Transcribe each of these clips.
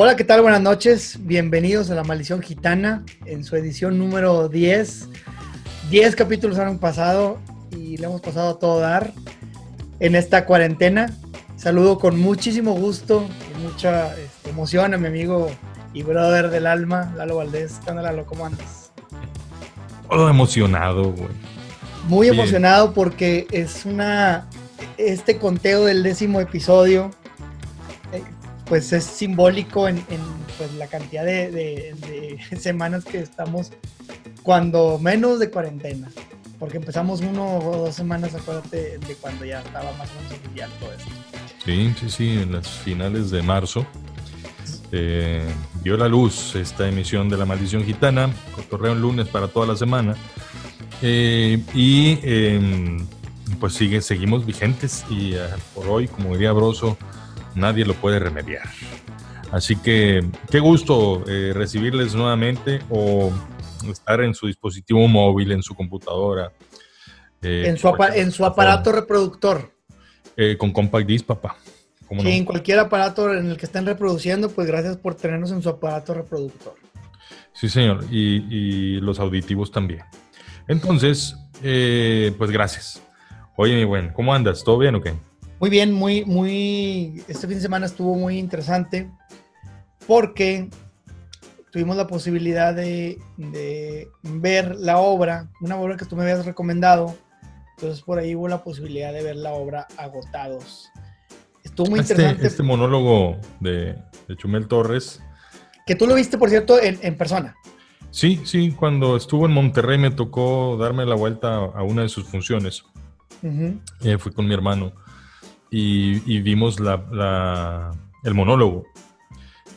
Hola, ¿qué tal? Buenas noches. Bienvenidos a La Maldición Gitana en su edición número 10. 10 capítulos han pasado y le hemos pasado a todo dar en esta cuarentena. Saludo con muchísimo gusto y mucha este, emoción a mi amigo y brother del alma, Lalo Valdés. ¿Qué onda, Lalo? ¿Cómo andas? Todo emocionado, güey. Muy Bien. emocionado porque es una. Este conteo del décimo episodio, pues es simbólico en, en, pues, la cantidad de, de- de semanas que estamos, cuando menos de cuarentena. Porque empezamos uno o dos semanas, acuérdate, de cuando ya estaba más o menos oficial todo esto. Sí, sí, sí, en las finales de marzo eh, vio la luz esta emisión de La Maldición Gitana, cotorreo en lunes para toda la semana. Eh, y eh, pues sigue, seguimos vigentes y eh, por hoy, como diría Broso, nadie lo puede remediar. Así que qué gusto eh, recibirles nuevamente o estar en su dispositivo móvil, en su computadora. eh, en, su apa- en su aparato reproductor. eh, con Compact Disc, papá. ¿Cómo Sí, no? en cualquier aparato en el que estén reproduciendo, pues gracias por tenernos en su aparato reproductor. Sí, señor. Y, y los auditivos también. Entonces, pues gracias. Oye, mi buen, ¿cómo andas? ¿Todo bien o qué? Muy bien, muy, muy. Este fin de semana estuvo muy interesante porque tuvimos la posibilidad de, de ver la obra, una obra que tú me habías recomendado. Entonces, por ahí hubo la posibilidad de ver la obra Agotados. Estuvo muy Este, interesante. este monólogo de, de Chumel Torres. Que tú lo viste, por cierto, en, en persona. Sí, sí, cuando estuvo en Monterrey me tocó darme la vuelta a una de sus funciones. Eh, fui con mi hermano y, vimos el monólogo.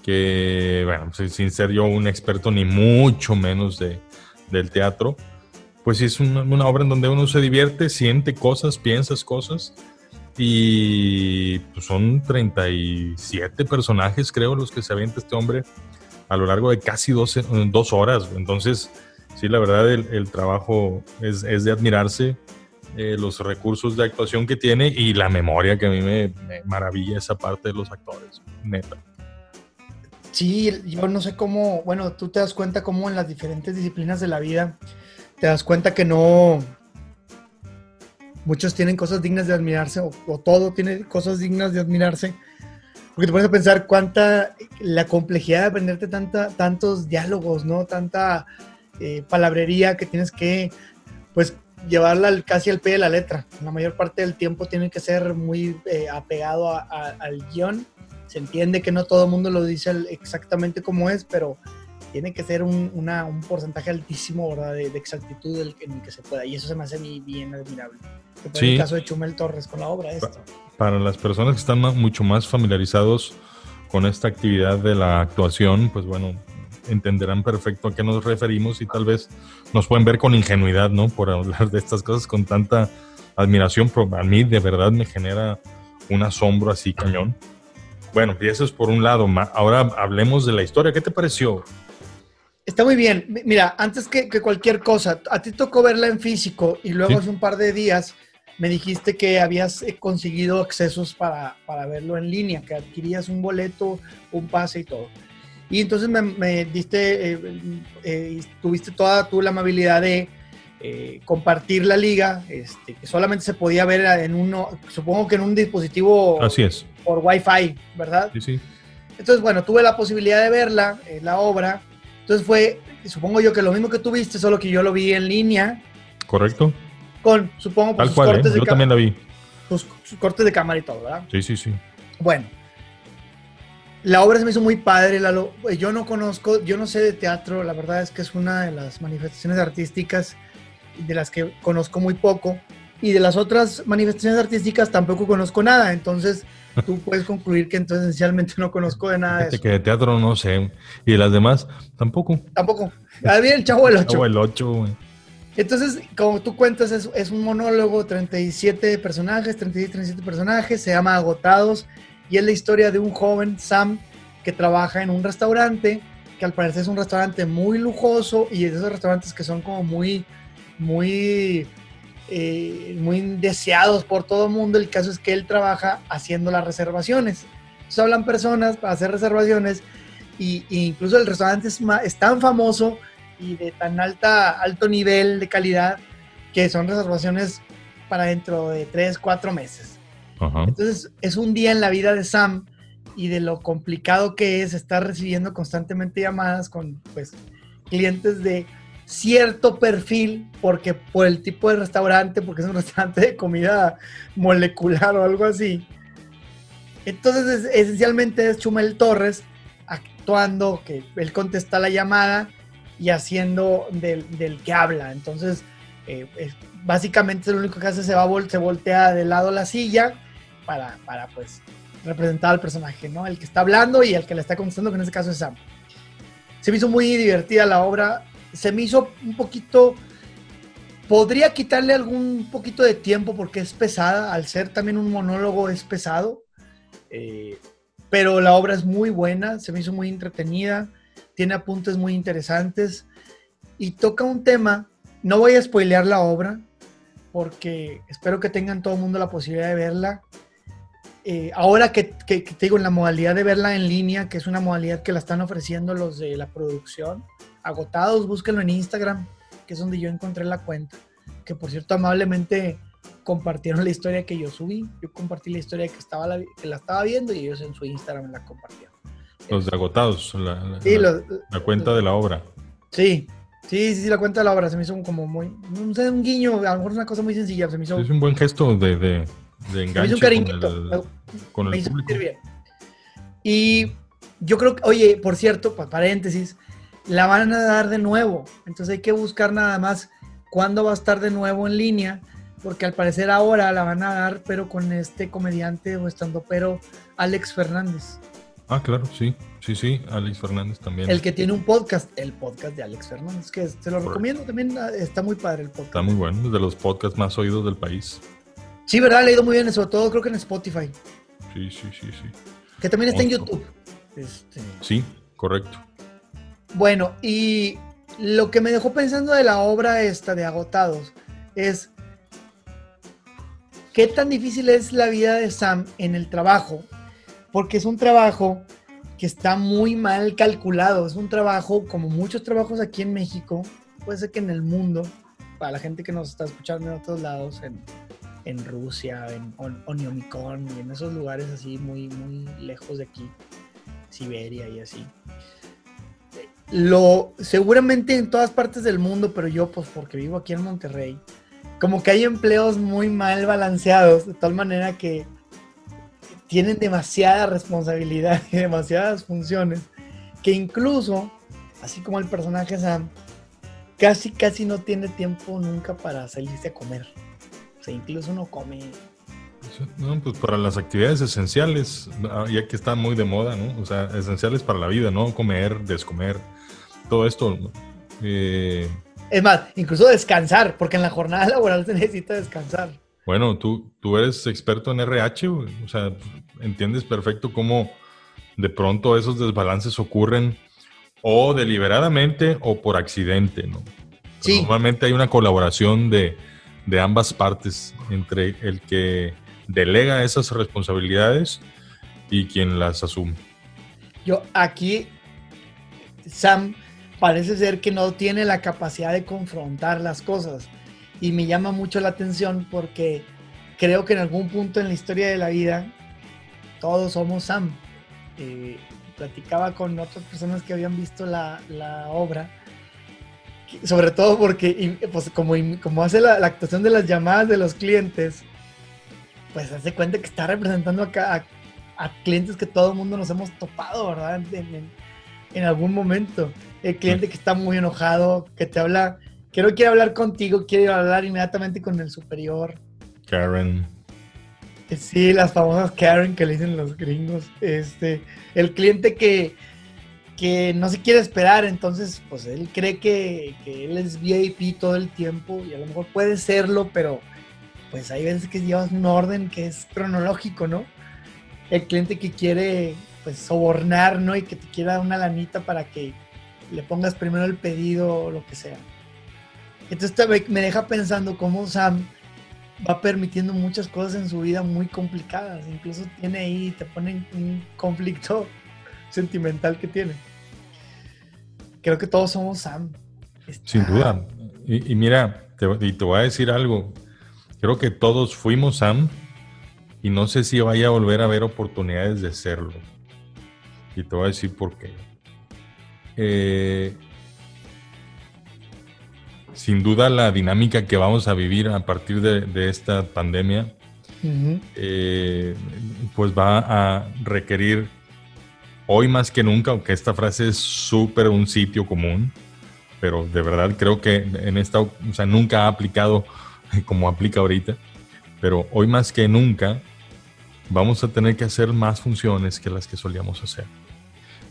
Que, bueno, pues, sin ser yo un experto ni mucho menos de, del teatro, pues es una, obra en donde uno se divierte, siente cosas, piensas cosas. Y pues, son 37 personajes, creo, los que se avienta este hombre a lo largo de casi 12, dos horas. Entonces, sí, la verdad, el, trabajo es de admirarse eh, los recursos de actuación que tiene y la memoria que a mí me, maravilla esa parte de los actores, neta. Sí, yo no sé cómo, bueno, tú te das cuenta cómo en las diferentes disciplinas de la vida te das cuenta que no, muchos tienen cosas dignas de admirarse o, todo tiene cosas dignas de admirarse, porque te pones a pensar cuánta, la complejidad de aprenderte tantos diálogos, ¿no? Tanta eh, palabrería que tienes que, pues, llevarla al- casi al pie de la letra. La mayor parte del tiempo tiene que ser muy eh, apegado a- a- al guion se entiende que no todo el mundo lo dice exactamente como es, pero tiene que ser un, una- un porcentaje altísimo ¿verdad? De, de exactitud en el que se pueda. Y eso se me hace bien admirable. Que fue Sí. el caso de Chumel Torres con la obra esta. Para las personas que están mucho más familiarizados con esta actividad de la actuación, pues bueno, entenderán perfecto a qué nos referimos y tal vez nos pueden ver con ingenuidad, ¿no? Por hablar de estas cosas con tanta admiración, pero a mí de verdad me genera un asombro así cañón. Bueno, y eso es por un lado. Ahora hablemos de la historia. ¿Qué te pareció? Está muy bien. Mi- Mira, antes que, que cualquier cosa, a ti tocó verla en físico y luego Sí. hace un par de días me dijiste que habías eh, conseguido accesos para, para verlo en línea, que adquirías un boleto, un pase y todo. Y entonces me, me diste, eh, eh, tuviste toda tú la amabilidad de eh, compartir la liga, este, que solamente se podía ver en uno, supongo que en un dispositivo Así es. por Wi-Fi, ¿verdad? Sí, sí. Entonces, bueno, tuve la posibilidad de verla, eh, la obra. Entonces fue, supongo yo que lo mismo que tú viste, solo que yo lo vi en línea, ¿Correcto? con, supongo, pues, Tal sus, cual, ¿eh? cortes de Yo también la vi. sus- sus cortes de cámara y todo, ¿verdad? Sí, sí, sí. Bueno, la obra se me hizo muy padre, Lalo. Yo no conozco, yo no sé de teatro, la verdad es que es una de las manifestaciones artísticas de las que conozco muy poco. Y de las otras manifestaciones artísticas tampoco conozco nada. Entonces, tú puedes concluir que entonces esencialmente no conozco de nada de eso. que de teatro no sé. Y de las demás, tampoco. Tampoco. A ver, el chavo del 8. Chavo el 8, güey. Entonces, como tú cuentas, es, es un monólogo, 37 personajes, 36, 37 personajes, se llama Agotados, y es la historia de un joven, Sam, que trabaja en un restaurante, que al parecer es un restaurante muy lujoso, y es de esos restaurantes que son como muy, muy, eh, muy deseados por todo el mundo. El caso es que él trabaja haciendo las reservaciones. Entonces hablan personas para hacer reservaciones y, incluso el restaurante es, es, tan famoso y de tan alta, alto nivel de calidad que son reservaciones para dentro de 3, 4 meses. Entonces es un día en la vida de Sam y de lo complicado que es estar recibiendo constantemente llamadas con pues clientes de cierto perfil, porque por el tipo de restaurante, porque es un restaurante de comida molecular o algo así. Entonces, esencialmente es Chumel Torres actuando, que él contesta la llamada y haciendo del, que habla. Entonces, eh, básicamente lo único que hace se va se voltea de lado la silla para, para pues representar al personaje, ¿no? El que está hablando y el que le está contestando, que en este caso es Sam. Se me hizo muy divertida la obra, se me hizo un poquito... Podría quitarle algún poquito de tiempo porque es pesada, al ser también un monólogo es pesado, eh, pero la obra es muy buena, se me hizo muy entretenida, tiene apuntes muy interesantes y toca un tema, no voy a spoilear la obra porque espero que tengan todo el mundo la posibilidad de verla, eh, ahora que, te digo, en la modalidad de verla en línea, que es una modalidad que la están ofreciendo los de la producción, agotados, búsquenlo en Instagram, que es donde yo encontré la cuenta. Que por cierto, amablemente compartieron la historia que yo subí. Yo compartí la historia que, estaba la, que la estaba viendo y ellos en su Instagram la compartieron. Los de agotados, la, cuenta de la obra. Sí, Sí, sí, sí, la cuenta de la obra se me hizo como muy, no sé, un guiño, a lo mejor es una cosa muy sencilla, se me hizo... Es un buen gesto de, de enganche con el, público. Bien. Y yo creo que, oye, por cierto, paréntesis, la van a dar de nuevo. Entonces hay que buscar nada más cuándo va a estar de nuevo en línea, porque al parecer ahora la van a dar, pero con este comediante o estando pero Alex Fernández. Ah, claro, sí, sí, sí, Alex Fernández también. El que tiene un podcast, el podcast de Alex Fernández, que te lo recomiendo también, está muy padre el podcast. Está muy bueno, es de los podcasts más oídos del país. Sí, ¿verdad? Le ido muy bien, sobre todo creo que en Spotify. Sí, sí, sí, sí. Que también está en YouTube. Este... Sí, correcto. Bueno, y lo que me dejó pensando de la obra esta de Agotados es qué tan difícil es la vida de Sam en el trabajo, porque es un trabajo que está muy mal calculado, es un trabajo como muchos trabajos aquí en México, puede ser que en el mundo, para la gente que nos está escuchando en otros lados, en, en Rusia, en Oniomicón y en esos lugares así muy, muy lejos de aquí, Siberia y así. Lo, seguramente en todas partes del mundo, pero yo pues porque vivo aquí en Monterrey, como que hay empleos muy mal balanceados, de tal manera que tienen demasiada responsabilidad y demasiadas funciones, que incluso, así como el personaje Sam, casi casi no tiene tiempo nunca para salirse a comer. O sea, incluso uno come. No, pues para las actividades esenciales, ah, ya que está muy de moda, ¿no? O sea, esenciales para la vida, ¿no? Comer, descomer, todo esto. Eh, es más, incluso descansar, porque en la jornada laboral se necesita descansar. Bueno, tú, tú eres experto en RH, o sea, entiendes perfecto cómo de pronto esos desbalances ocurren o deliberadamente o por accidente, ¿no? Sí. Normalmente hay una colaboración de, de ambas partes, entre el que delega esas responsabilidades y quien las asume. Yo aquí, Sam parece ser que no tiene la capacidad de confrontar las cosas y me llama mucho la atención porque creo que en algún punto en la historia de la vida todos somos Sam. Eh, platicaba con otras personas que habían visto la, la obra sobre todo porque, pues, como, como hace la, actuación de las llamadas de los clientes, pues hace cuenta que está representando a, a, clientes que todo el mundo nos hemos topado, ¿verdad? En, algún momento. El cliente que está muy enojado, que te habla, que no quiere hablar contigo, quiere hablar inmediatamente con el superior. Karen. Sí, las famosas Karen que le dicen los gringos. Este, el cliente que que no se quiere esperar, entonces pues él cree que, él es VIP todo el tiempo y a lo mejor puede serlo, pero pues hay veces que llevas un orden que es cronológico, ¿no? El cliente que quiere pues sobornar, ¿no? Y que te quiera una lanita para que le pongas primero el pedido o lo que sea. Entonces me deja pensando cómo Sam va permitiendo muchas cosas en su vida muy complicadas. Incluso tiene ahí, te pone un conflicto sentimental que tiene. Creo que todos somos Sam. Sin duda. Y, mira, te, y te voy a decir algo. Creo que todos fuimos Sam y no sé si vaya a volver a haber oportunidades de serlo. Y te voy a decir por qué. Eh, sin duda la dinámica que vamos a vivir a partir de, esta pandemia, eh, pues va a requerir hoy más que nunca, aunque esta frase es súper un sitio común, pero de verdad creo que en esta, o sea, nunca ha aplicado como aplica ahorita, pero hoy más que nunca vamos a tener que hacer más funciones que las que solíamos hacer,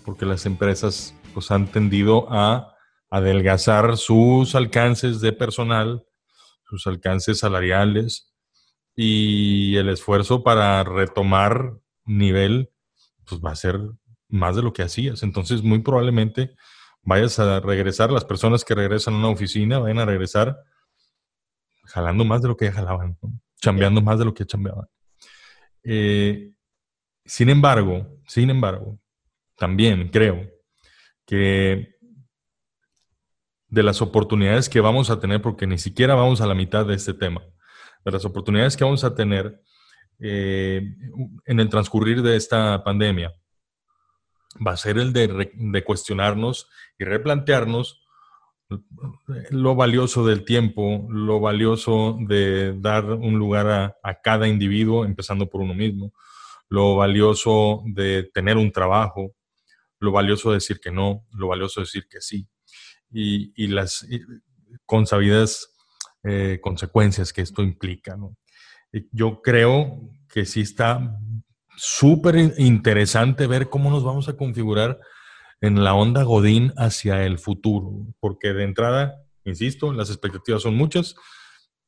porque las empresas pues han tendido a adelgazar sus alcances de personal, sus alcances salariales y el esfuerzo para retomar nivel, pues va a ser más de lo que hacías. Entonces, muy probablemente vayas a regresar, las personas que regresan a una oficina vayan a regresar jalando más de lo que jalaban, chambeando más de lo que chambeaban. Eh, sin embargo, sin embargo, también creo que de las oportunidades que vamos a tener, porque ni siquiera vamos a la mitad de este tema, de las oportunidades que vamos a tener eh, en el transcurrir de esta pandemia, va a ser el de, cuestionarnos y replantearnos lo valioso del tiempo, lo valioso de dar un lugar a, a, cada individuo, empezando por uno mismo, lo valioso de tener un trabajo, lo valioso de decir que no, lo valioso de decir que sí, y, las consabidas eh, consecuencias que esto implica. Yo creo que sí está súper interesante ver cómo nos vamos a configurar en la onda Godín hacia el futuro, porque de entrada, insisto, las expectativas son muchas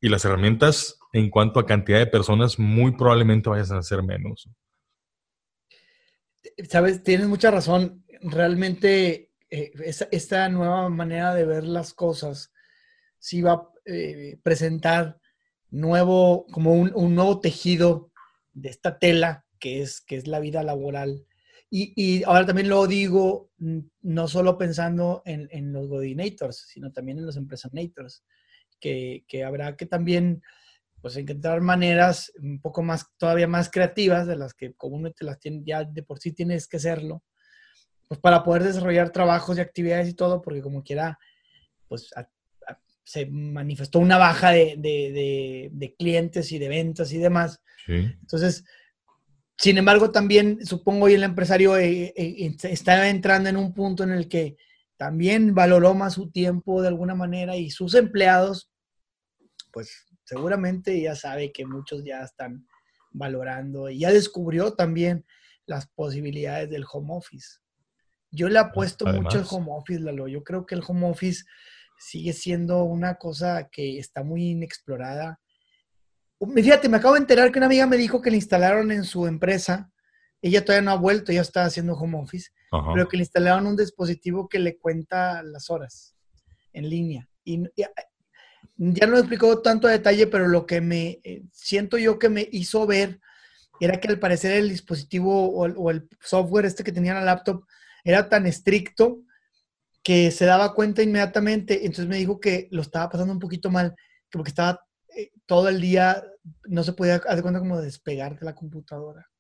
y las herramientas en cuanto a cantidad de personas muy probablemente vayan a ser menos. Sabes, tienes mucha razón. Realmente eh, esta, nueva manera de ver las cosas sí va a eh, presentar nuevo, como un, nuevo tejido de esta tela que es, que es la vida laboral. Y, ahora también lo digo, no solo pensando en, los Godinators, sino también en los Empresonators, que, que habrá que también pues encontrar maneras un poco más, todavía más creativas de las que comúnmente las tienen, ya de por sí tienes que hacerlo, pues para poder desarrollar trabajos y actividades y todo, porque como quiera, pues se manifestó una baja de, clientes y de ventas y demás. Entonces, sin embargo, también supongo hoy el empresario eh, eh, está entrando en un punto en el que también valoró más su tiempo de alguna manera y sus empleados, pues seguramente ya sabe que muchos ya están valorando y ya descubrió también las posibilidades del home office. Yo le apuesto mucho al home office, Lalo. Yo creo que el home office sigue siendo una cosa que está muy inexplorada. Fíjate, me acabo de enterar que una amiga me dijo que le instalaron en su empresa, ella todavía no ha vuelto, ya está haciendo home office, pero que le instalaron un dispositivo que le cuenta las horas en línea. Y, ya no lo explicó tanto a detalle, pero lo que me eh, siento yo que me hizo ver era que al parecer el dispositivo o, o el software este que tenía en la laptop era tan estricto que se daba cuenta inmediatamente. Entonces me dijo que lo estaba pasando un poquito mal, que porque estaba eh, todo el día, no se podía hacer cuenta como despegar de la computadora.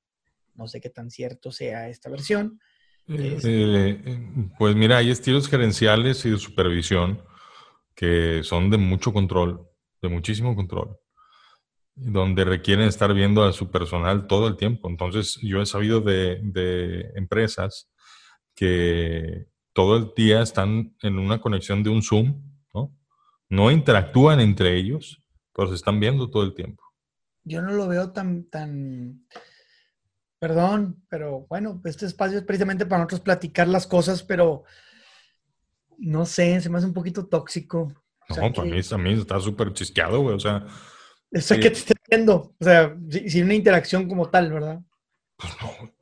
No sé qué tan cierto sea esta versión. Eh, eh, pues mira, hay estilos gerenciales y de supervisión que son de mucho control, de muchísimo control, donde requieren estar viendo a su personal todo el tiempo. Entonces, yo he sabido de, de empresas que todo el día están en una conexión de un Zoom, ¿no? No interactúan entre ellos, pero se están viendo todo el tiempo. Yo no lo veo tan, tan, perdón, pero bueno, este espacio es precisamente para nosotros platicar las cosas, pero no sé, se me hace un poquito tóxico. no, para mí también está súper chisqueado, güey, o sea. Eso que te estoy viendo, o sea, sin una interacción como tal, ¿verdad? Pues no,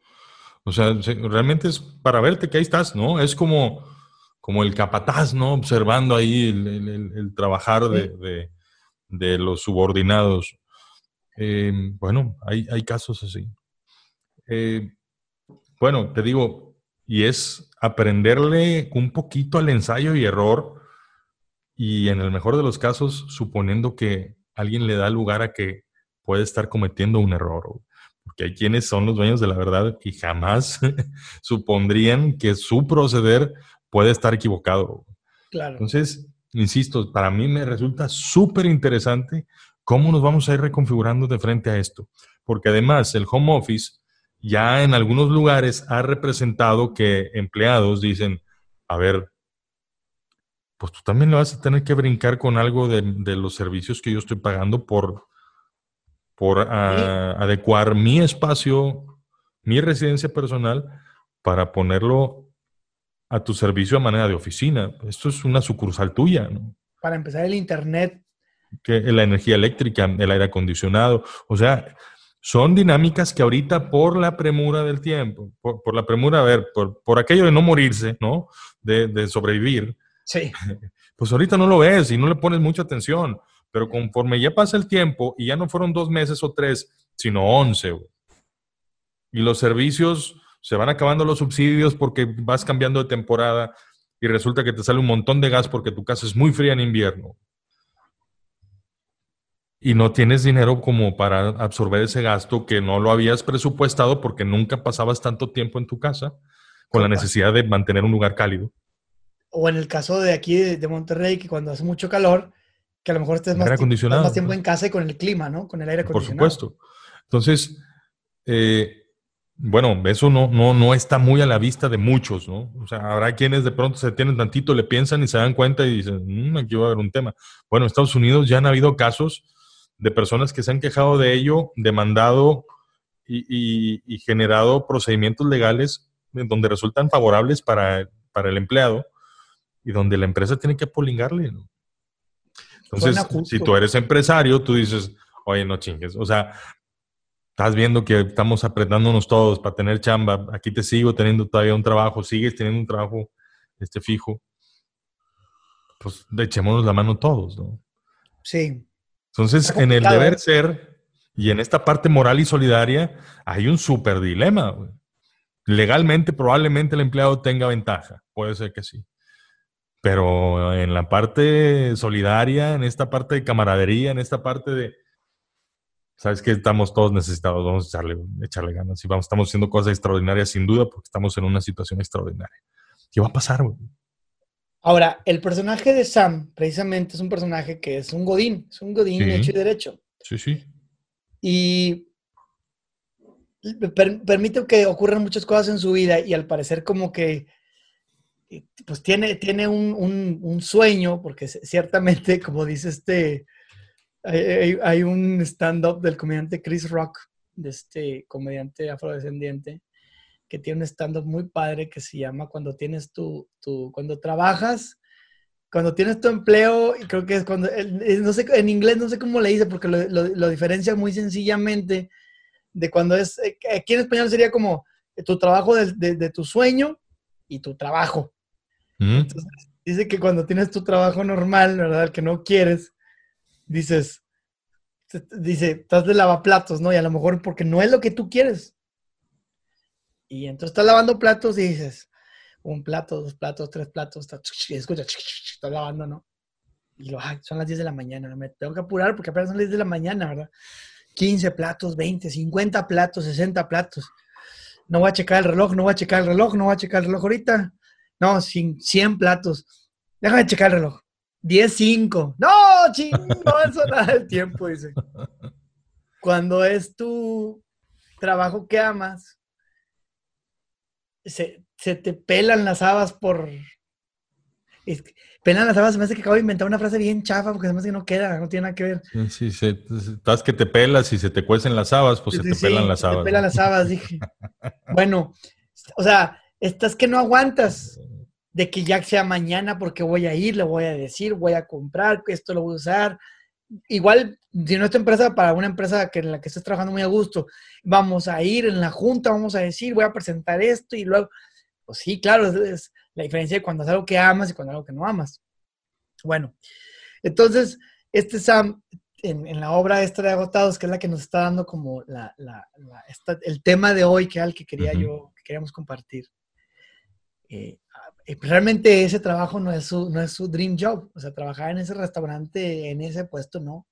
o sea, realmente es para verte que ahí estás, ¿no? Es como, como el capataz, ¿no? Observando ahí el, trabajar de, los subordinados. Eh, bueno, hay, casos así. Eh, bueno, te digo, y es aprenderle un poquito al ensayo y error y en el mejor de los casos suponiendo que alguien le da lugar a que puede estar cometiendo un error. Porque hay quienes son los dueños de la verdad y jamás supondrían que su proceder puede estar equivocado. Claro. Entonces, insisto, para mí me resulta súper interesante cómo nos vamos a ir reconfigurando de frente a esto. Porque además el home office ya en algunos lugares ha representado que empleados dicen, a ver, pues tú también le vas a tener que brincar con algo de, los servicios que yo estoy pagando por, por ah, adecuar mi espacio, mi residencia personal, para ponerlo a tu servicio a manera de oficina. Esto es una sucursal tuya, ¿no? Para empezar, el Internet. Que la energía eléctrica, el aire acondicionado. O sea, son dinámicas que ahorita por la premura del tiempo, por, la premura, a ver, por, por, aquello de no morirse, ¿no? De, de, sobrevivir. Sí. Pues ahorita no lo ves y no le pones mucha atención, pero conforme ya pasa el tiempo y ya no fueron dos meses o tres, sino once, y los servicios se van acabando los subsidios porque vas cambiando de temporada y resulta que te sale un montón de gas porque tu casa es muy fría en invierno y no tienes dinero como para absorber ese gasto que no lo habías presupuestado porque nunca pasabas tanto tiempo en tu casa con la necesidad de mantener un lugar cálido. O en el caso de aquí de Monterrey, que cuando hace mucho calor, que a lo mejor estés más, tiempo, más tiempo en casa y con el clima, ¿no? Con el aire acondicionado. Por supuesto. Entonces, eh, bueno, eso no, no, no está muy a la vista de muchos, ¿no? O sea, habrá quienes de pronto se tienen tantito, le piensan y se dan cuenta y dicen, mmm, aquí va a haber un tema. Bueno, en Estados Unidos ya han habido casos de personas que se han quejado de ello, demandado y, generado procedimientos legales donde resultan favorables para, el empleado y donde la empresa tiene que apolingarle. Entonces, si tú eres empresario, tú dices, oye, no chingues. O sea, estás viendo que estamos apretándonos todos para tener chamba. Aquí te sigo teniendo todavía un trabajo, sigues teniendo un trabajo este, fijo. Pues echémonos la mano todos, ¿no? Sí. Entonces, en el deber ¿eh? ser y en esta parte moral y solidaria hay un súper dilema. Legalmente, probablemente el empleado tenga ventaja, puede ser que sí. Pero en la parte solidaria, en esta parte de camaradería, en esta parte de, sabes que estamos todos necesitados, vamos a echarle, echarle ganas y vamos, estamos haciendo cosas extraordinarias sin duda porque estamos en una situación extraordinaria. ¿Qué va a pasar? Güey? Ahora, el personaje de Sam, precisamente, es un personaje que es un godín, es un godín hecho y derecho. Sí, sí. Y permite que ocurran muchas cosas en su vida y al parecer como que pues tiene, tiene un, sueño, porque ciertamente, como dice este, hay, hay un stand-up del comediante Chris Rock, de este comediante afrodescendiente, que tiene un stand-up muy padre que se llama Cuando tienes tu, tu, cuando trabajas, cuando tienes tu empleo, y creo que es cuando, no sé, en inglés no sé cómo le dice, porque lo, lo, diferencia muy sencillamente de cuando es, eh, aquí en español sería como tu trabajo de, de, tu sueño y tu trabajo. Mm. Entonces, dice que cuando tienes tu trabajo normal, ¿verdad? El que no quieres, dices, dice, estás de lavaplatos, ¿no? Y a lo mejor porque no es lo que tú quieres. Y entonces estás lavando platos y dices, un plato, dos platos, tres platos, y escucha, estás lavando, ¿no? Y lo, son las 10 de la mañana, me tengo que apurar porque apenas son las 10 de la mañana, ¿verdad? 15 platos, 20, 50 platos, 60 platos. No voy a checar el reloj, no voy a checar el reloj, no voy a checar el reloj ahorita. No, 100 platos. Déjame checar el reloj. 10, 5. No, chingo, eso nada del tiempo, dice. Cuando es tu trabajo que amas, se, te pelan las habas por... pelan las habas, se me hace que acabo de inventar una frase bien chafa porque se me hace que no queda, no tiene nada que ver. Sí, sí, estás que te pelas y se te cuecen las habas, pues se te pelan las habas. Se te pelan las habas, dije. bueno, o sea, estás que no aguantas de que ya sea mañana porque voy a ir, le voy a decir, voy a comprar, esto lo voy a usar, igual, si no esta empresa, para una empresa que en la que estés trabajando muy a gusto, vamos a ir en la junta, vamos a decir, voy a presentar esto y luego, pues sí, claro, es, la diferencia de cuando es algo que amas y cuando es algo que no amas. Bueno, entonces, este Sam, en, la obra esta de Agotados, que es la que nos está dando como la, el tema de hoy, que era el que quería yo, que queríamos compartir. Eh, realmente ese trabajo no es, su, no es su dream job. O sea, trabajar en ese restaurante, en ese puesto, no.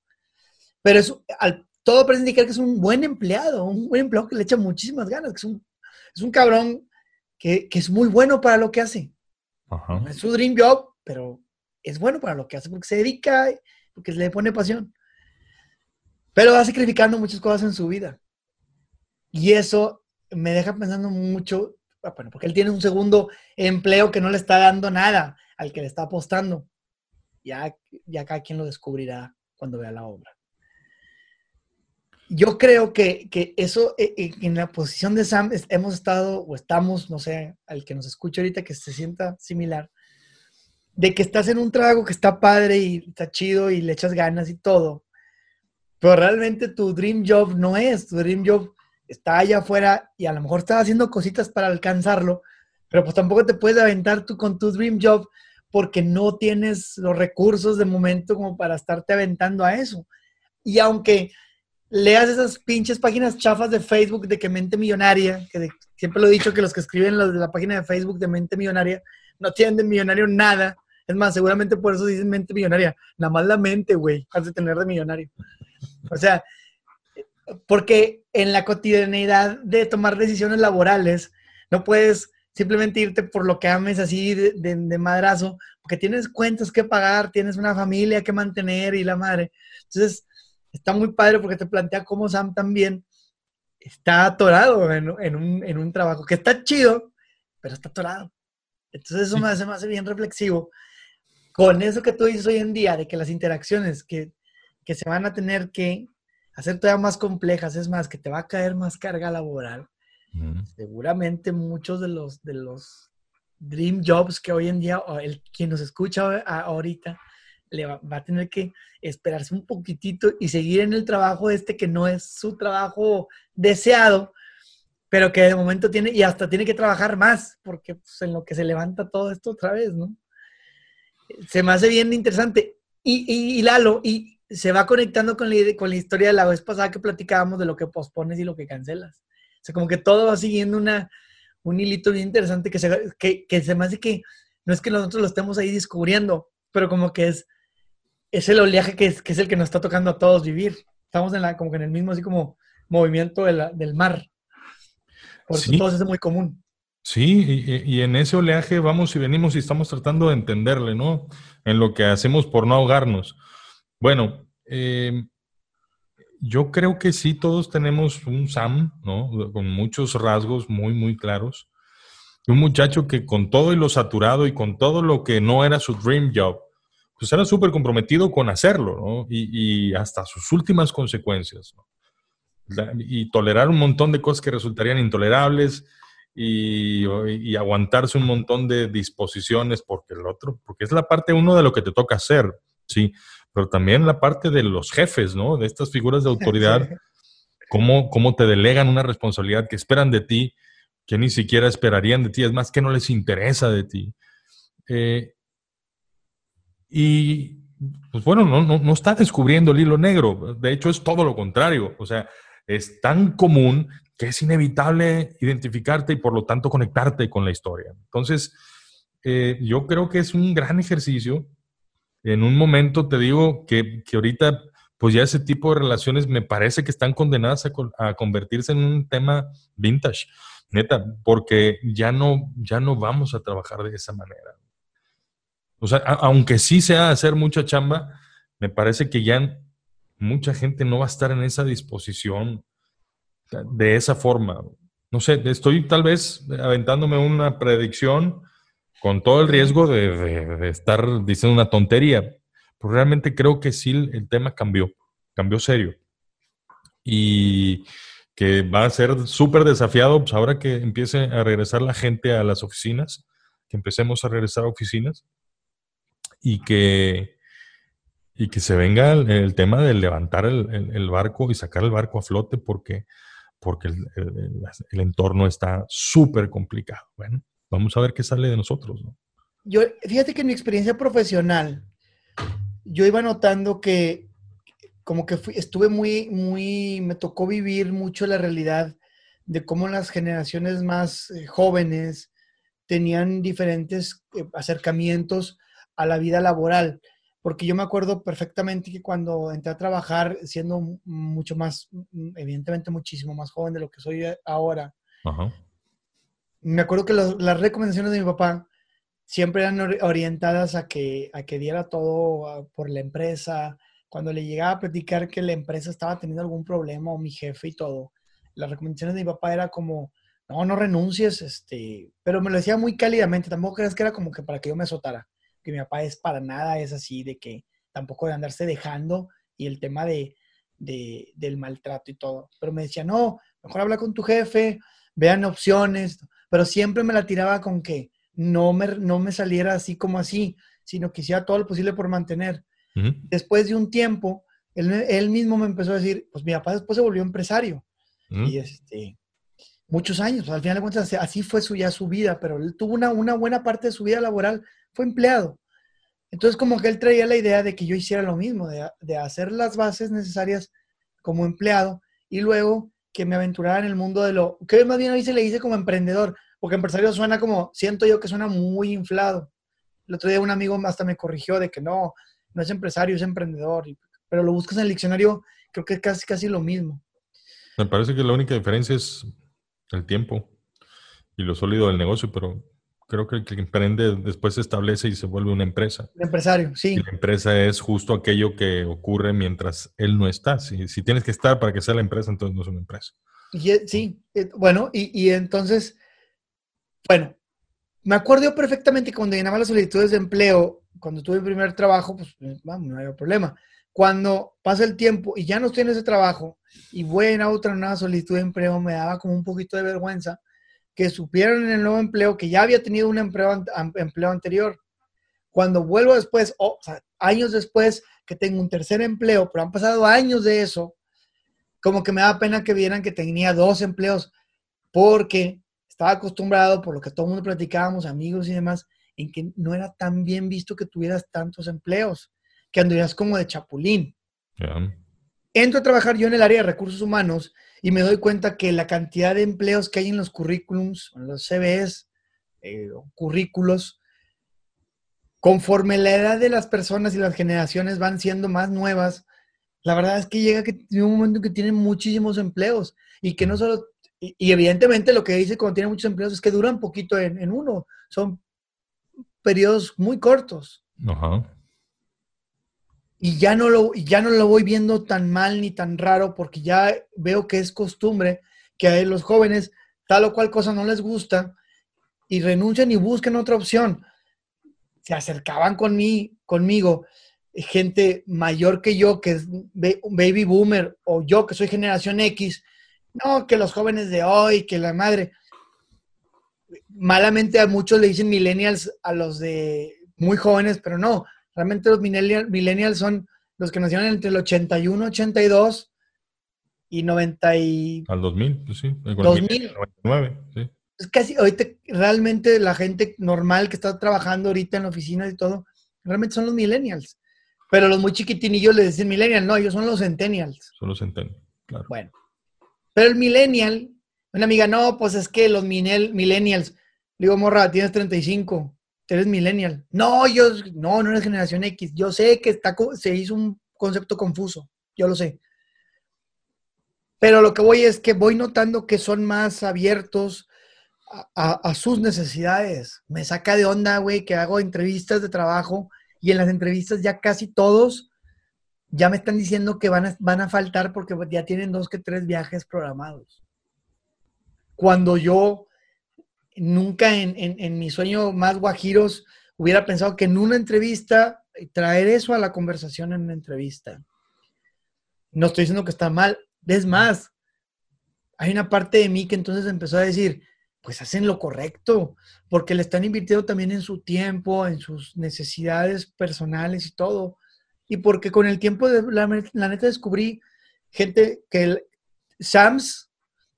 Pero es, al, todo parece indicar que es un buen empleado, un buen empleado que le echa muchísimas ganas, que es un, es un cabrón que, que, es muy bueno para lo que hace. No es su dream job, pero es bueno para lo que hace porque se dedica, porque le pone pasión. Pero va sacrificando muchas cosas en su vida. Y eso me deja pensando mucho, bueno, porque él tiene un segundo empleo que no le está dando nada al que le está apostando. Ya, ya cada quien lo descubrirá cuando vea la obra. Yo creo que, que eso, e, e, en la posición de Sam, hemos estado, o estamos, no sé, al que nos escuche ahorita que se sienta similar, de que estás en un trago que está padre y está chido y le echas ganas y todo, pero realmente tu dream job no es, tu dream job está allá afuera y a lo mejor estás haciendo cositas para alcanzarlo, pero pues tampoco te puedes aventar tú con tu dream job porque no tienes los recursos de momento como para estarte aventando a eso. Y aunque leas esas pinches páginas chafas de Facebook de que mente millonaria, que siempre lo he dicho que los que escriben de la página de Facebook de mente millonaria no tienen de millonario nada. Es más, seguramente por eso dicen mente millonaria. Nada más la mente, güey, has de tener de millonario. O sea, porque en la cotidianidad de tomar decisiones laborales, no puedes simplemente irte por lo que ames así de, de, madrazo, porque tienes cuentas que pagar, tienes una familia que mantener y la madre. Entonces, está muy padre porque te plantea cómo Sam también está atorado en, un, en un, trabajo que está chido, pero está atorado. Entonces, eso me, hace, me hace bien reflexivo. Con eso que tú dices hoy en día, de que las interacciones que, que se van a tener que hacer todavía más complejas, es más, que te va a caer más carga laboral. Seguramente muchos de los, de los dream jobs que hoy en día, o el, quien nos escucha ahorita, le va, a tener que esperarse un poquitito y seguir en el trabajo este que no es su trabajo deseado, pero que de momento tiene, y hasta tiene que trabajar más, porque pues, en lo que se levanta todo esto otra vez, ¿no? Se me hace bien interesante. Y, y, y Lalo, y, se va conectando con la, con la historia de la vez pasada que platicábamos de lo que pospones y lo que cancelas. O sea, como que todo va siguiendo una, un hilito bien interesante que se, que, que se me hace que no es que nosotros lo estemos ahí descubriendo, pero como que es, es el oleaje que es, que es el que nos está tocando a todos vivir. Estamos en la, como que en el mismo así como movimiento del mar. Por eso todo eso es muy común. Sí, y, y, en ese oleaje vamos y venimos y estamos tratando de entenderle, ¿no? En lo que hacemos por no ahogarnos. Bueno, em, yo creo que sí, todos tenemos un Sam, ¿no? Con muchos rasgos muy, muy claros. Un muchacho que con todo y lo saturado y con todo lo que no era su dream job, pues era súper comprometido con hacerlo, ¿no? Y, hasta sus últimas consecuencias, y tolerar un montón de cosas que resultarían intolerables y, y, aguantarse un montón de disposiciones porque el otro, porque es la parte uno de lo que te toca hacer, ¿sí? Pero también la parte de los jefes, ¿no? De estas figuras de autoridad, cómo, cómo te delegan una responsabilidad que esperan de ti, que ni siquiera esperarían de ti, es más que no les interesa de ti. Eh, y pues bueno, no, no, no, está descubriendo el hilo negro, de hecho es todo lo contrario, o sea, es tan común que es inevitable identificarte y por lo tanto conectarte con la historia. Entonces, eh, yo creo que es un gran ejercicio en un momento te digo que, que ahorita, pues ya ese tipo de relaciones me parece que están condenadas a, convertirse en un tema vintage, neta, porque ya no, ya no vamos a trabajar de esa manera. O sea, aunque sí sea hacer mucha chamba, me parece que ya mucha gente no va a estar en esa disposición de esa forma. No sé, estoy tal vez aventándome una predicción con todo el riesgo de, estar diciendo una tontería. Pero realmente creo que sí el tema cambió, cambió serio. Y que va a ser súper desafiado pues ahora que empiece a regresar la gente a las oficinas, que empecemos a regresar a oficinas y que, y que se venga el, tema de levantar el, barco y sacar el barco a flote porque, porque el, el entorno está súper complicado. Bueno, vamos a ver qué sale de nosotros. ¿no? Yo, fíjate que en mi experiencia profesional, yo iba notando que como que estuve muy, muy, me tocó vivir mucho la realidad de cómo las generaciones más eh, jóvenes tenían diferentes eh, acercamientos a la vida laboral. Porque yo me acuerdo perfectamente que cuando entré a trabajar, siendo mucho más, mm, evidentemente muchísimo más joven de lo que soy ahora, me acuerdo que las recomendaciones de mi papá siempre eran orientadas a que, a que diera todo ah, por la empresa. Cuando le llegaba a platicar que la empresa estaba teniendo algún problema o mi jefe y todo, las recomendaciones de mi papá era como, no, no renuncies, este, pero me lo decía muy cálidamente, tampoco creas que era como que para que yo me azotara, que mi papá es para nada, es así, de que tampoco de andarse dejando y el tema de, de, del maltrato y todo, pero me decía, no, mejor habla con tu jefe, vean opciones, pero siempre me la tiraba con que no me, no me saliera así como así, sino que hiciera todo lo posible por mantener. Después de un tiempo, él, mismo me empezó a decir, pues mi papá después se volvió empresario. Y este, muchos años, pues, al final de cuentas, así fue su, ya su vida, pero él tuvo una, una buena parte de su vida laboral, fue empleado. Entonces como que él traía la idea de que yo hiciera lo mismo, de, de hacer las bases necesarias como empleado y luego que me aventurara en el mundo de lo, que más bien hoy se le dice como emprendedor, porque empresario suena como, siento yo que suena muy inflado. El otro día un amigo hasta me corrigió de que no, no es empresario, es emprendedor, pero lo buscas en el diccionario, creo que es casi, casi lo mismo. Me parece que la única diferencia es el tiempo y lo sólido del negocio, pero creo que el que emprende después se establece y se vuelve una empresa. Un empresario, sí. la empresa es justo aquello que ocurre mientras él no está. Si, si tienes que estar para que sea la empresa, entonces no es una empresa. Y, sí, eh, bueno, y, y, entonces, bueno, me acuerdo perfectamente que cuando llenaba las solicitudes de empleo, cuando tuve el primer trabajo, pues vamos, no había problema. Cuando pasa el tiempo y ya no estoy en ese trabajo y voy a otra nueva solicitud de empleo, me daba como un poquito de vergüenza que supieran en el nuevo empleo que ya había tenido un empleo, empleo anterior. Cuando vuelvo después, o sea, años después, que tengo un tercer empleo, pero han pasado años de eso, como que me da pena que vieran que tenía dos empleos, porque estaba acostumbrado, por lo que todo el mundo platicábamos, amigos y demás, en que no era tan bien visto que tuvieras tantos empleos, que anduvieras como de chapulín. Entro a trabajar yo en el área de recursos humanos y me doy cuenta que la cantidad de empleos que hay en los currículums, en los CVs, eh, currículos, conforme la edad de las personas y las generaciones van siendo más nuevas, la verdad es que llega que un momento en que tienen muchísimos empleos y que no solo, y, evidentemente lo que dice cuando tienen muchos empleos es que duran poquito en, en uno, son periodos muy cortos. Ajá. Y ya no, lo, ya no lo voy viendo tan mal ni tan raro porque ya veo que es costumbre que a los jóvenes tal o cual cosa no les gusta y renuncian y buscan otra opción. Se acercaban con conmigo gente mayor que yo, que es baby boomer, o yo que soy generación X, no, que los jóvenes de hoy, que la madre. Malamente a muchos le dicen millennials a los de muy jóvenes, pero no, Realmente los millennials son los que nacieron entre el 81, 82 y 90 y... Al 2000, pues sí. 2000. 99, sí. Es casi, ahorita realmente la gente normal que está trabajando ahorita en oficinas y todo, realmente son los millennials. Pero los muy chiquitinillos les dicen millennials, no, ellos son los centennials. Son los centennials, claro. Bueno. Pero el millennial, una amiga, no, pues es que los millennials, digo, morra, tienes 35 eres millennial. No, yo, no, no eres generación X. Yo sé que está, se hizo un concepto confuso, yo lo sé. Pero lo que voy es que voy notando que son más abiertos a, sus necesidades. Me saca de onda, güey, que hago entrevistas de trabajo y en las entrevistas ya casi todos ya me están diciendo que van a, van a faltar porque ya tienen dos que tres viajes programados. Cuando yo nunca en, en, mi sueño más guajiros hubiera pensado que en una entrevista, eh, traer eso a la conversación en una entrevista. No estoy diciendo que está mal, es más, hay una parte de mí que entonces empezó a decir, pues hacen lo correcto, porque le están invirtiendo también en su tiempo, en sus necesidades personales y todo. Y porque con el tiempo, de, la, la neta, descubrí gente que, SAMS,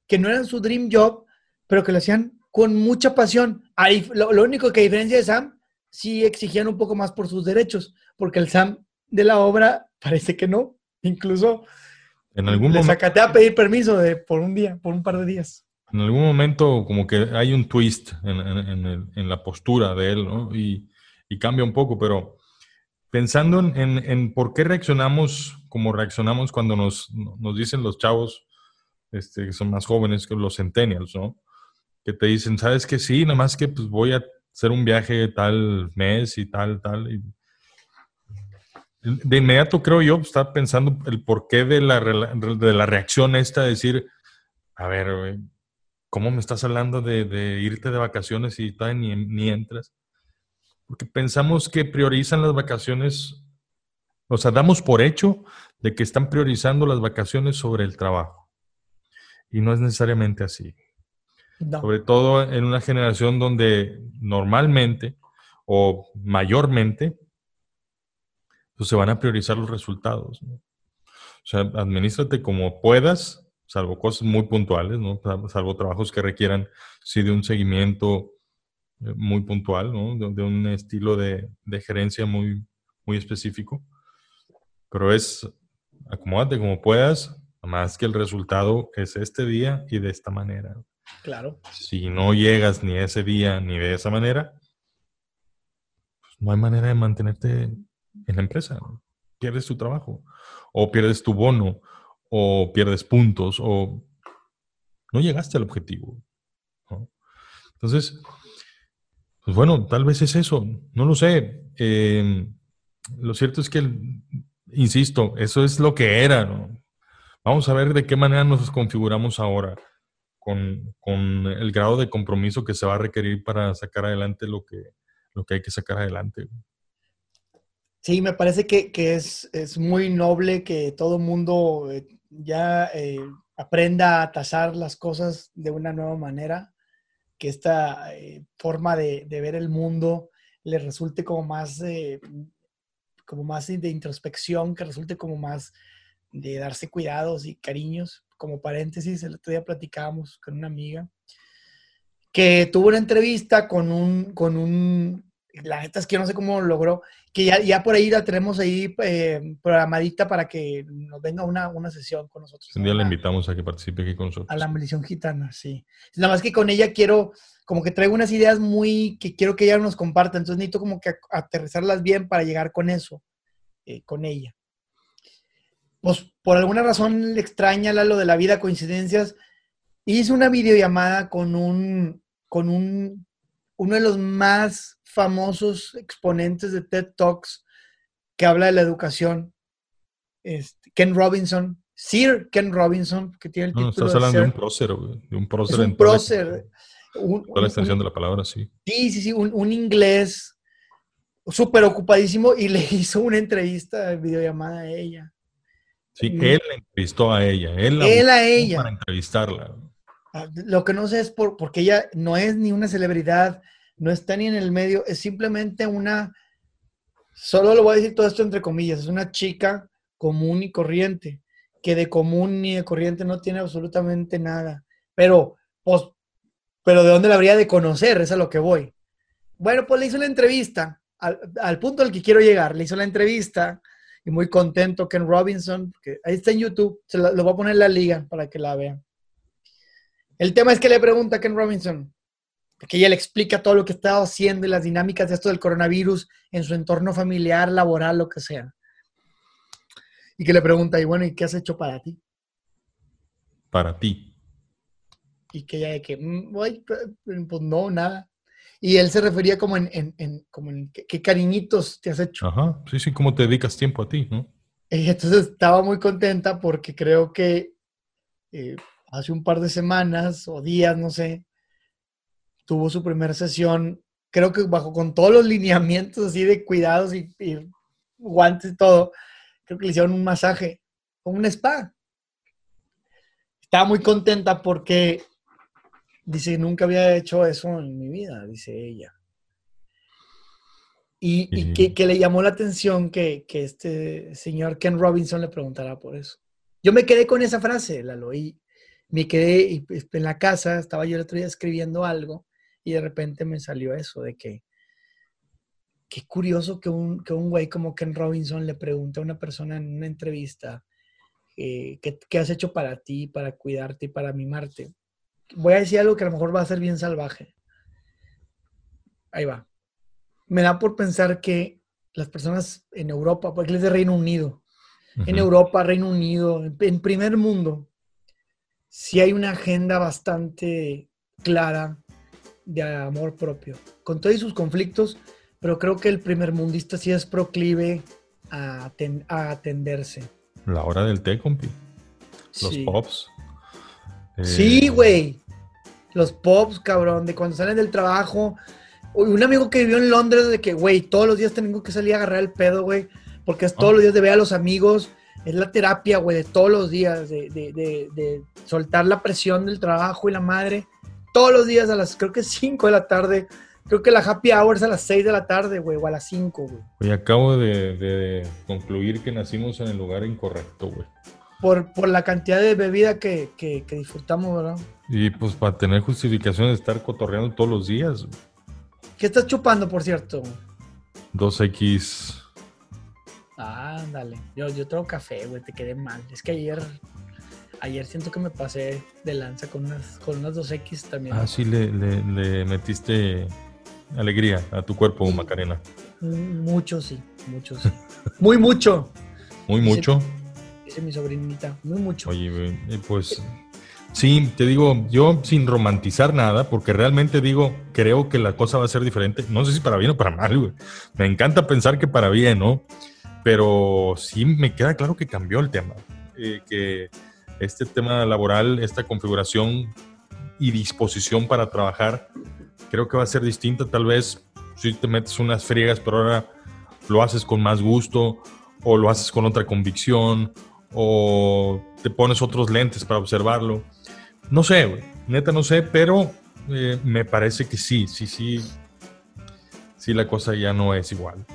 que no eran su dream job, pero que lo hacían con mucha pasión. Ahí, lo, único que diferencia de Sam, sí exigían un poco más por sus derechos, porque el Sam de la obra parece que no. Incluso en algún le sacaste a pedir permiso de, por un día, por un par de días. en algún momento como que hay un twist en, la postura de él, ¿no? Y, cambia un poco, pero pensando en, por qué reaccionamos como reaccionamos cuando nos, dicen los chavos este, que son más jóvenes que los centennials, ¿no? Que te dicen, sabes que sí, nada más que pues voy a hacer un viaje tal mes y tal, tal. Y de inmediato creo yo estar pensando el porqué de la, de la reacción esta, decir, a ver, ¿cómo me estás hablando de, irte de vacaciones y todavía ni, ni entras? Porque pensamos que priorizan las vacaciones, o sea, damos por hecho de que están priorizando las vacaciones sobre el trabajo. Y no es necesariamente así. Sobre todo en una generación donde normalmente o mayormente pues se van a priorizar los resultados. O sea, administrate como puedas, salvo cosas muy puntuales, ¿no? Salvo trabajos que requieran, sí, de un seguimiento eh, muy puntual, ¿no? De, un estilo de, gerencia muy, muy específico. Pero es, acomódate como puedas, más que el resultado es este día y de esta manera. Claro. Si no llegas ni ese día ni de esa manera, pues no hay manera de mantenerte en la empresa. Pierdes tu trabajo, o pierdes tu bono, o pierdes puntos, o no llegaste al objetivo. Entonces, pues bueno, tal vez es eso, no lo sé. Em, lo cierto es que, insisto, eso es lo que era. Vamos a ver de qué manera nos configuramos ahora con, con, el grado de compromiso que se va a requerir para sacar adelante lo que, lo que hay que sacar adelante. Sí, me parece que, es, muy noble que todo mundo eh, ya eh, aprenda a tasar las cosas de una nueva manera, que esta eh, forma de, ver el mundo le resulte como más, como más de introspección, que resulte como más de darse cuidados y cariños. Como paréntesis, el otro día platicábamos con una amiga que tuvo una entrevista con un, con un la neta es que yo no sé cómo logró, que ya, ya por ahí la tenemos ahí eh, programadita para que nos venga una, una sesión con nosotros. Un día la invitamos a que participe aquí con nosotros. A la maldición gitana, sí. Nada más que con ella quiero, como que traigo unas ideas muy, que quiero que ella nos comparta, entonces necesito como que aterrizarlas bien para llegar con eso, eh, con ella. Pues por alguna razón extraña lo de la vida, coincidencias, hice una videollamada con un, con un, uno de los más famosos exponentes de TED Talks que habla de la educación. Este, Ken Robinson, Sir Ken Robinson, que tiene el título. estás hablando de, un prócer, de un prócer. un prócer. Toda la extensión de la palabra, sí. Sí, sí, sí, un, inglés súper ocupadísimo y le hizo una entrevista de videollamada a ella. Sí, él la entrevistó a ella. Él, la él a ella. Para entrevistarla. Ah, lo que no sé es por, porque ella no es ni una celebridad, no está ni en el medio, es simplemente una, solo lo voy a decir todo esto entre comillas, es una chica común y corriente, que de común ni de corriente no tiene absolutamente nada. Pero, pues, pero ¿de dónde la habría de conocer? Es a lo que voy. Bueno, pues le hizo la entrevista, al, punto al que quiero llegar, le hizo la entrevista y muy contento Ken Robinson, que ahí está en YouTube, se lo, lo voy a poner en la liga para que la vean. El tema es que le pregunta a Ken Robinson, porque ella le explica todo lo que estaba haciendo y las dinámicas de esto del coronavirus en su entorno familiar, laboral, lo que sea. Y que le pregunta, y bueno, ¿y qué has hecho para ti? Para ti. Y que ella de que, mm, pues no, nada. Y él se refería como en, como en qué, cariñitos te has hecho. Ajá, sí, sí, cómo te dedicas tiempo a ti, ¿no? Y entonces estaba muy contenta porque creo que eh, hace un par de semanas o días, no sé, tuvo su primera sesión, creo que bajo con todos los lineamientos así de cuidados y, guantes y todo, creo que le hicieron un masaje, con un spa. Estaba muy contenta porque dice, nunca había hecho eso en mi vida, dice ella. Y, que, le llamó la atención que, que, este señor Ken Robinson le preguntara por eso. Yo me quedé con esa frase, la y me quedé en la casa, estaba yo el otro día escribiendo algo y de repente me salió eso de que, qué curioso que un, que un güey como Ken Robinson le pregunte a una persona en una entrevista, eh, ¿qué, has hecho para ti, para cuidarte y para mimarte? Voy a decir algo que a lo mejor va a ser bien salvaje. Ahí va. Me da por pensar que las personas en Europa, porque es de Reino Unido, en Europa, Reino Unido, en primer mundo, sí hay una agenda bastante clara de amor propio, con todos sus conflictos, pero creo que el primer mundista sí es proclive a, atenderse. La hora del té, compi. Los pops. Sí, eh, güey. Los pops, cabrón, de cuando salen del trabajo. Un amigo que vivió en Londres, de que, güey, todos los días tengo que salir a agarrar el pedo, güey, porque es todos ah. los días de ver a los amigos. Es la terapia, güey, de todos los días, de, de, de soltar la presión del trabajo y la madre todos los días a las, creo que 5 de la tarde. Creo que la happy hour es a las 6 de la tarde, güey, o a las 5, güey. Oye, acabo de, concluir que nacimos en el lugar incorrecto, güey. Por, por la cantidad de bebida que, que, disfrutamos, ¿verdad? Y pues para tener justificación de estar cotorreando todos los días. ¿Qué estás chupando, por cierto? 2X. Ah, dale. Yo, yo traigo café, güey, te quedé mal. Es que ayer ayer siento que me pasé de lanza con unas, con unas 2X también. Ah, sí, le, metiste alegría a tu cuerpo, Macarena. Mucho, sí, mucho, sí. Muy mucho. Muy mucho. Dice, mi sobrinita, muy mucho. Oye, eh, pues sí, te digo, yo sin romantizar nada, porque realmente digo, creo que la cosa va a ser diferente. No sé si para bien o para mal, güey. Me encanta pensar que para bien, ¿no? Pero sí me queda claro que cambió el tema. Eh, que este tema laboral, esta configuración y disposición para trabajar, creo que va a ser distinta. Tal vez si te metes unas friegas, pero ahora lo haces con más gusto o lo haces con otra convicción o te pones otros lentes para observarlo. No sé, neta no sé, pero eh, me parece que sí, sí, sí, sí la cosa ya no es igual.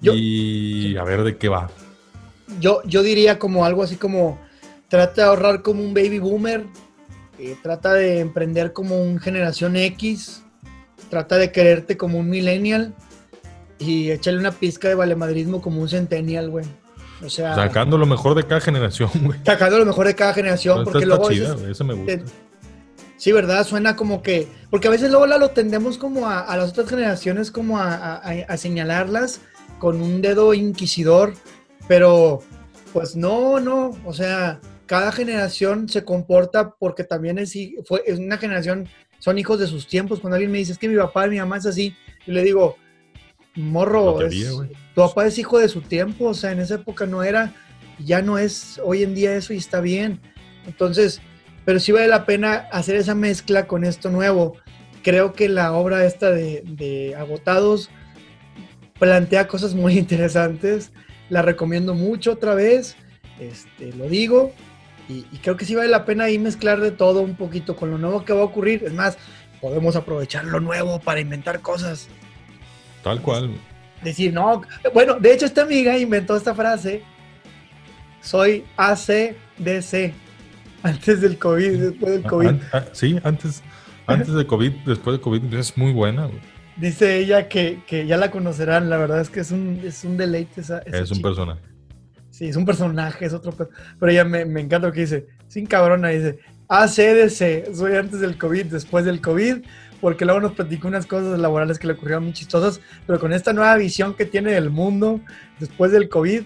y a ver de qué va. Yo, yo diría como algo así como trata de ahorrar como un baby boomer, eh, trata de emprender como un generación X, trata de quererte como un millennial y échale una pizca de valemadrismo como un centennial, güey. O sea, sacando lo mejor de cada generación, güey. Sacando lo mejor de cada generación, porque luego eso me gusta. sí, ¿verdad? Suena como que. Porque a veces luego la lo tendemos como a, las otras generaciones, como a, a, señalarlas con un dedo inquisidor. Pero, pues no, no. O sea, cada generación se comporta porque también es, fue, es una generación, son hijos de sus tiempos. Cuando alguien me dice, es que mi papá y mi mamá es así, yo le digo, morro, tu papá es hijo de su tiempo, o sea, en esa época no era, ya no es hoy en día eso y está bien. Entonces, pero sí vale la pena hacer esa mezcla con esto nuevo. Creo que la obra esta de, de Agotados plantea cosas muy interesantes. La recomiendo mucho otra vez. Este, lo digo. Y, creo que sí vale la pena ahí mezclar de todo un poquito con lo nuevo que va a ocurrir. Es más, podemos aprovechar lo nuevo para inventar cosas. Tal cual. Decir, no, bueno, de hecho esta amiga inventó esta frase. Soy ACDC. Antes del COVID, después del COVID. Ah, sí, antes, antes del COVID, después del COVID, es muy buena. Dice ella que, ya la conocerán, la verdad es que es un, es un deleite esa, Es un personaje. Sí, es un personaje, es otro. Pero ella me, encanta lo que dice. Sin cabrona, dice. ACDC, soy antes del COVID, después del COVID, porque luego nos platicó unas cosas laborales que le ocurrieron muy chistosas, pero con esta nueva visión que tiene del mundo después del COVID,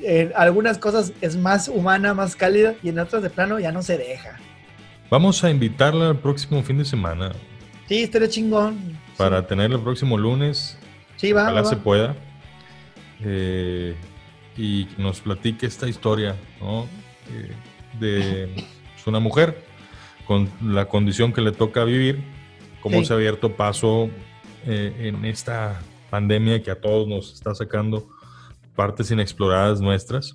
en algunas cosas es más humana, más cálida, y en otras de plano ya no se deja. Vamos a invitarla el próximo fin de semana. Sí, estaría chingón. Para tener el próximo lunes. Sí, va. Ojalá se pueda. Eh, y nos platique esta historia eh, de una mujer con la condición que le toca vivir, cómo se ha abierto paso eh, en esta pandemia que a todos nos está sacando partes inexploradas nuestras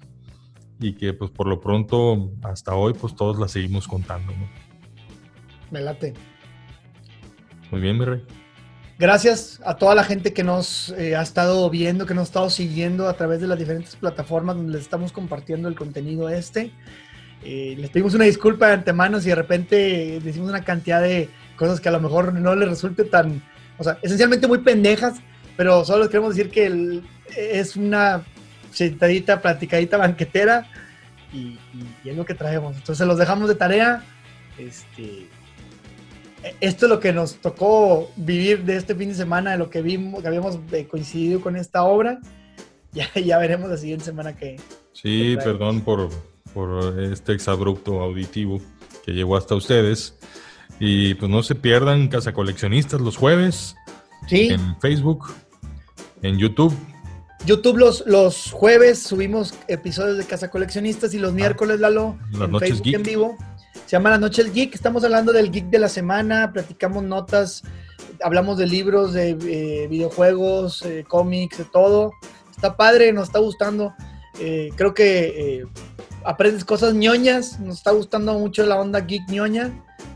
y que pues por lo pronto hasta hoy pues todos la seguimos contando. Me late. Muy bien, mi rey. Gracias a toda la gente que nos eh, ha estado viendo, que nos ha estado siguiendo a través de las diferentes plataformas donde les estamos compartiendo el contenido este. Eh, les pedimos una disculpa de antemano si de repente decimos una cantidad de cosas que a lo mejor no les resulte tan, o sea, esencialmente muy pendejas, pero solo les queremos decir que es una sentadita, platicadita banquetera y, y, es lo que traemos. Entonces los dejamos de tarea. Este, esto es lo que nos tocó vivir de este fin de semana, de lo que vimos, que habíamos eh, coincidido con esta obra. Ya, ya veremos la siguiente semana que. Sí, perdón por, por este exabrupto auditivo que llegó hasta ustedes. Y pues no se pierdan Casa Coleccionistas los jueves. Sí. En Facebook, en YouTube. YouTube los, los jueves subimos episodios de Casa Coleccionistas y los miércoles, Lalo, Las en noches Facebook geek. en vivo. Se llama La Noche del Geek. Estamos hablando del geek de la semana, platicamos notas, hablamos de libros, de eh, videojuegos, eh, cómics, de todo. Está padre, nos está gustando. Eh, creo que eh, aprendes cosas ñoñas, nos está gustando mucho la onda geek ñoña.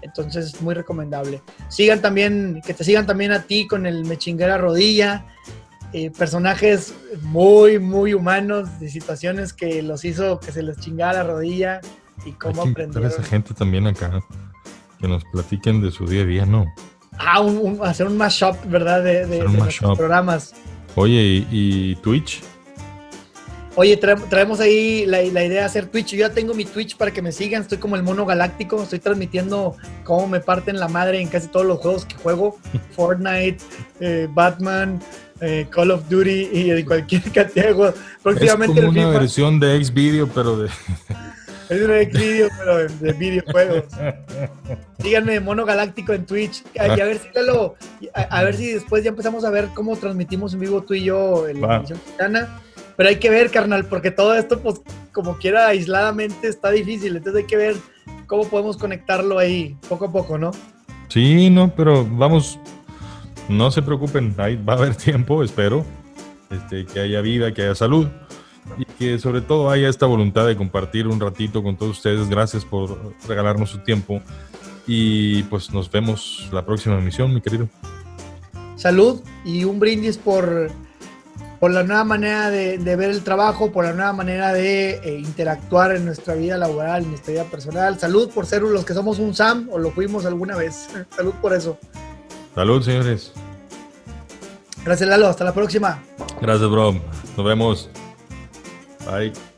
Entonces es muy recomendable. Sigan también, que te sigan también a ti con el Me chingué la rodilla. eh, personajes muy, muy humanos, de situaciones que los hizo que se les chingara la rodilla y cómo que invitar a aprendieron. esa gente también acá. Que nos platiquen de su día a día, ¿no? Ah, un- un- hacer un mashup, ¿verdad? De, mashup. programas. Oye, ¿y, y Twitch? Oye, trae- traemos ahí la, la idea de hacer Twitch. Yo ya tengo mi Twitch para que me sigan. Estoy como el mono galáctico. Estoy transmitiendo cómo me parten la madre en casi todos los juegos que juego. Fortnite, eh, Batman, eh, Call of Duty y cualquier cantidad de juegos. Es Próximamente como el una FIFA. versión de Xvideo, pero de... Es un video, pero de, de videojuegos. Díganme Mono Galáctico en Twitch. Y a ver si Lalo, a, a ver si después ya empezamos a ver cómo transmitimos en vivo tú y yo en la emisión gitana. Pero hay que ver, carnal, porque todo esto, pues, como quiera, aisladamente está difícil. Entonces hay que ver cómo podemos conectarlo ahí, poco a poco, ¿no? Sí, no, pero vamos, no se preocupen, ahí va a haber tiempo, espero, este, que haya vida, que haya salud y que sobre todo haya esta voluntad de compartir un ratito con todos ustedes. Gracias por regalarnos su tiempo y pues nos vemos la próxima emisión, mi querido. Salud y un brindis por, por la nueva manera de, de ver el trabajo, por la nueva manera de eh, interactuar en nuestra vida laboral, en nuestra vida personal. Salud por ser los que somos un SAM o lo fuimos alguna vez. Salud por eso. Salud, señores. Gracias, Lalo. Hasta la próxima. Gracias, bro. Nos vemos. Bye.